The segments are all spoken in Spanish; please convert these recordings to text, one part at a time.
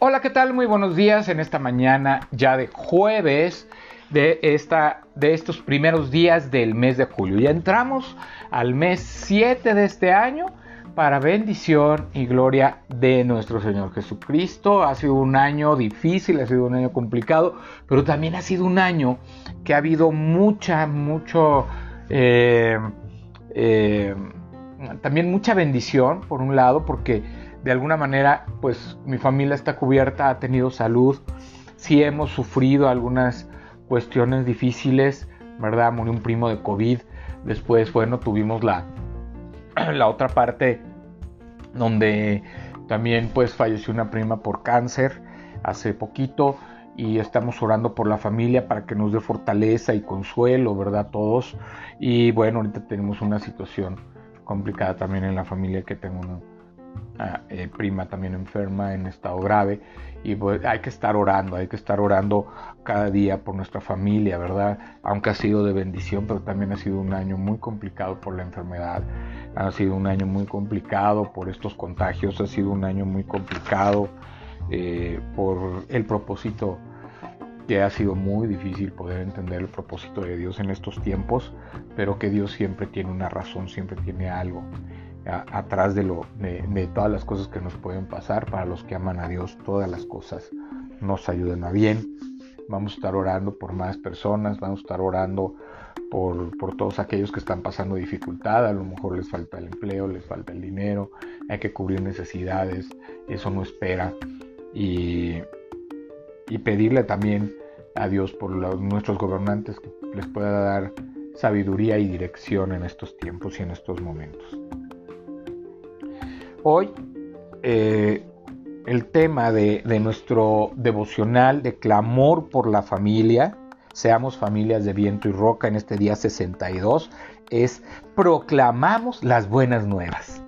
Hola, ¿qué tal? Muy buenos días en esta mañana ya de jueves de, esta, de estos primeros días del mes de julio. Ya entramos al mes 7 de este año para bendición y gloria de nuestro Señor Jesucristo. Ha sido un año difícil, ha sido un año complicado, pero también ha sido un año que ha habido mucha, mucho... Eh, eh, también mucha bendición, por un lado, porque de alguna manera, pues mi familia está cubierta, ha tenido salud, sí hemos sufrido algunas cuestiones difíciles, ¿verdad? Murió un primo de COVID, después, bueno, tuvimos la, la otra parte donde también pues falleció una prima por cáncer hace poquito y estamos orando por la familia para que nos dé fortaleza y consuelo, ¿verdad? Todos. Y bueno, ahorita tenemos una situación complicada también en la familia que tengo eh, prima también enferma en estado grave y pues hay que estar orando, hay que estar orando cada día por nuestra familia, ¿verdad? Aunque ha sido de bendición, pero también ha sido un año muy complicado por la enfermedad, ha sido un año muy complicado por estos contagios, ha sido un año muy complicado eh, por el propósito que ha sido muy difícil poder entender el propósito de Dios en estos tiempos, pero que Dios siempre tiene una razón, siempre tiene algo atrás de, lo, de, todas las cosas que nos pueden pasar. Para los que aman a Dios, todas las cosas nos ayudan a bien. Vamos a estar orando por más personas, vamos a estar orando por, todos aquellos que están pasando dificultad, a lo mejor les falta el empleo, les falta el dinero, hay que cubrir necesidades, eso no espera. Y pedirle también a Dios por nuestros gobernantes que les pueda dar sabiduría y dirección en estos tiempos y en estos momentos. Hoy eh, el tema de, nuestro devocional de clamor por la familia, seamos familias de viento y roca en este día 62, es proclamamos las buenas nuevas,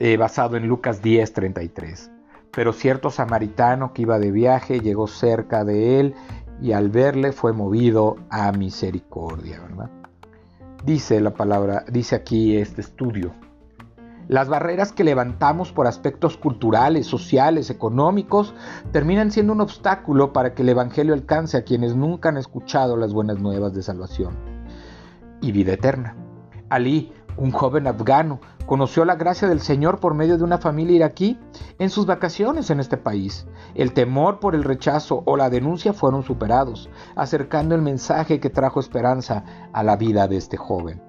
eh, basado en Lucas 10, 33. Pero cierto samaritano que iba de viaje llegó cerca de él y al verle fue movido a misericordia, Dice la palabra, dice aquí este estudio, las barreras que levantamos por aspectos culturales, sociales, económicos, terminan siendo un obstáculo para que el Evangelio alcance a quienes nunca han escuchado las buenas nuevas de salvación y vida eterna. Ali, un joven afgano, conoció la gracia del Señor por medio de una familia iraquí en sus vacaciones en este país. El temor por el rechazo o la denuncia fueron superados, acercando el mensaje que trajo esperanza a la vida de este joven.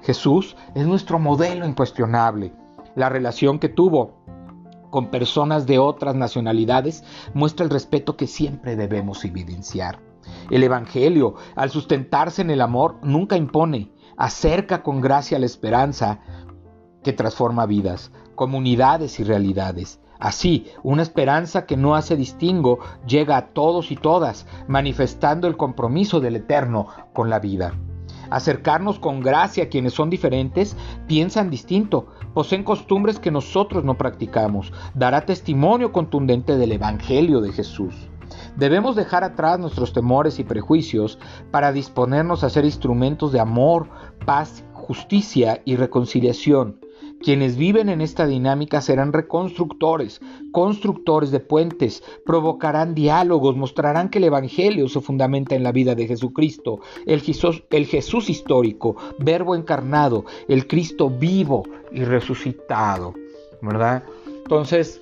Jesús es nuestro modelo incuestionable. La relación que tuvo con personas de otras nacionalidades muestra el respeto que siempre debemos evidenciar. El Evangelio, al sustentarse en el amor, nunca impone, acerca con gracia la esperanza que transforma vidas, comunidades y realidades. Así, una esperanza que no hace distingo llega a todos y todas, manifestando el compromiso del Eterno con la vida acercarnos con gracia a quienes son diferentes, piensan distinto, poseen costumbres que nosotros no practicamos, dará testimonio contundente del Evangelio de Jesús. Debemos dejar atrás nuestros temores y prejuicios para disponernos a ser instrumentos de amor, paz, justicia y reconciliación quienes viven en esta dinámica serán reconstructores, constructores de puentes, provocarán diálogos, mostrarán que el Evangelio se fundamenta en la vida de Jesucristo, el Jesús, histórico, verbo encarnado, el Cristo vivo y resucitado, ¿verdad? Entonces,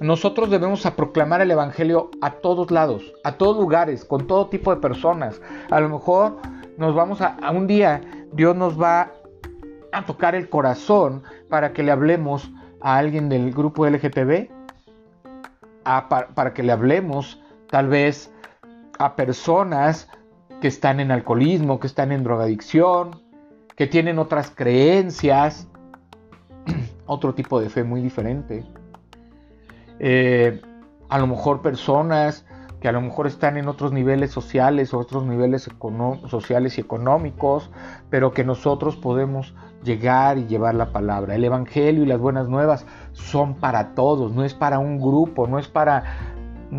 nosotros debemos proclamar el Evangelio a todos lados, a todos lugares, con todo tipo de personas. A lo mejor nos vamos a, a un día, Dios nos va a tocar el corazón para que le hablemos a alguien del grupo LGTB, para, que le hablemos tal vez a personas que están en alcoholismo, que están en drogadicción, que tienen otras creencias, otro tipo de fe muy diferente. Eh, a lo mejor personas que a lo mejor están en otros niveles sociales otros niveles sociales y económicos, pero que nosotros podemos llegar y llevar la palabra. El Evangelio y las buenas nuevas son para todos, no es para un grupo, no es para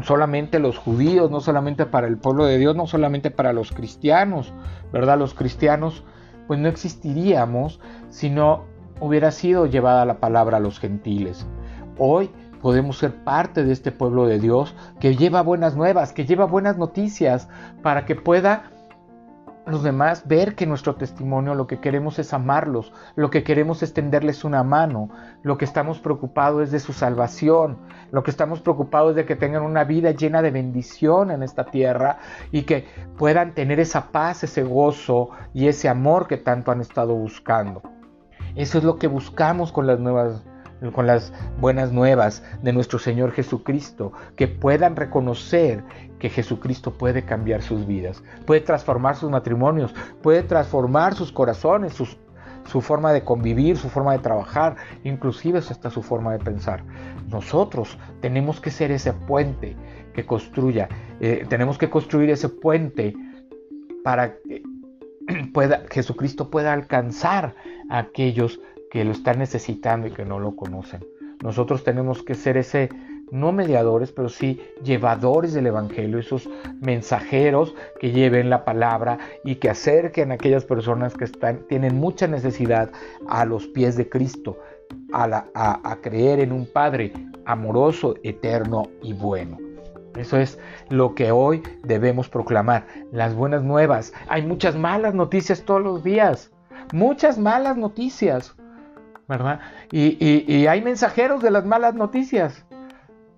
solamente los judíos, no solamente para el pueblo de Dios, no solamente para los cristianos, ¿verdad? Los cristianos pues no existiríamos si no hubiera sido llevada la palabra a los gentiles. Hoy podemos ser parte de este pueblo de Dios que lleva buenas nuevas, que lleva buenas noticias para que pueda los demás ver que nuestro testimonio lo que queremos es amarlos, lo que queremos es tenderles una mano, lo que estamos preocupados es de su salvación, lo que estamos preocupados es de que tengan una vida llena de bendición en esta tierra y que puedan tener esa paz, ese gozo y ese amor que tanto han estado buscando. Eso es lo que buscamos con las nuevas con las buenas nuevas de nuestro Señor Jesucristo, que puedan reconocer que Jesucristo puede cambiar sus vidas, puede transformar sus matrimonios, puede transformar sus corazones, su forma de convivir, su forma de trabajar, inclusive hasta su forma de pensar. Nosotros tenemos que ser ese puente que construya, eh, tenemos que construir ese puente para que Jesucristo pueda alcanzar a aquellos que lo están necesitando y que no lo conocen. Nosotros tenemos que ser ese, no mediadores, pero sí llevadores del Evangelio, esos mensajeros que lleven la palabra y que acerquen a aquellas personas que están, tienen mucha necesidad a los pies de Cristo, a, a creer en un Padre amoroso, eterno y bueno. Eso es lo que hoy debemos proclamar, las buenas nuevas. Hay muchas malas noticias todos los días, muchas malas noticias. ¿Verdad? Y, hay mensajeros de las malas noticias,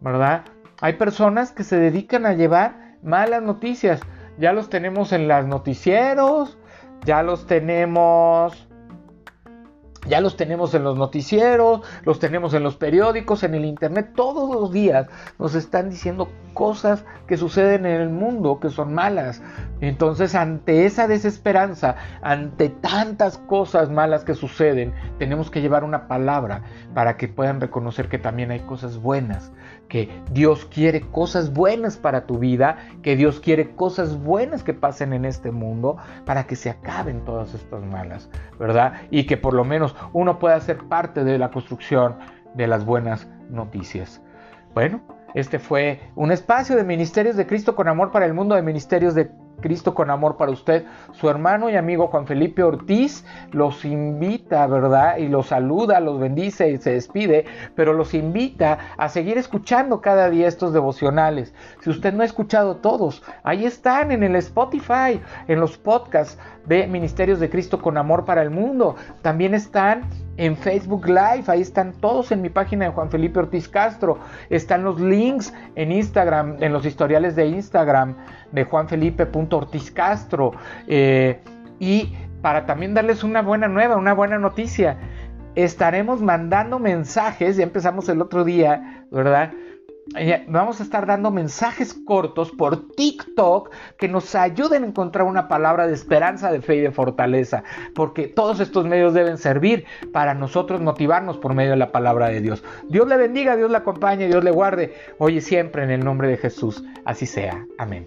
¿verdad? Hay personas que se dedican a llevar malas noticias. Ya los tenemos en los noticieros, ya los tenemos ya los tenemos en los noticieros, los tenemos en los periódicos, en el internet, todos los días nos están diciendo cosas que suceden en el mundo que son malas. Entonces, ante esa desesperanza, ante tantas cosas malas que suceden, tenemos que llevar una palabra para que puedan reconocer que también hay cosas buenas, que Dios quiere cosas buenas para tu vida, que Dios quiere cosas buenas que pasen en este mundo para que se acaben todas estas malas, ¿verdad? Y que por lo menos uno pueda ser parte de la construcción de las buenas noticias. Bueno, este fue un espacio de Ministerios de Cristo con Amor para el Mundo, de Ministerios de Cristo con amor para usted. Su hermano y amigo Juan Felipe Ortiz los invita, ¿verdad? Y los saluda, los bendice y se despide, pero los invita a seguir escuchando cada día estos devocionales. Si usted no ha escuchado todos, ahí están en el Spotify, en los podcasts de Ministerios de Cristo con amor para el mundo. También están en Facebook Live, ahí están todos en mi página de Juan Felipe Ortiz Castro, están los links en Instagram, en los historiales de Instagram de Juan Ortiz Castro, eh, y para también darles una buena nueva, una buena noticia, estaremos mandando mensajes, ya empezamos el otro día, ¿verdad? vamos a estar dando mensajes cortos por TikTok que nos ayuden a encontrar una palabra de esperanza, de fe y de fortaleza, porque todos estos medios deben servir para nosotros motivarnos por medio de la palabra de Dios. Dios le bendiga, Dios le acompañe, Dios le guarde, hoy y siempre en el nombre de Jesús. Así sea. Amén.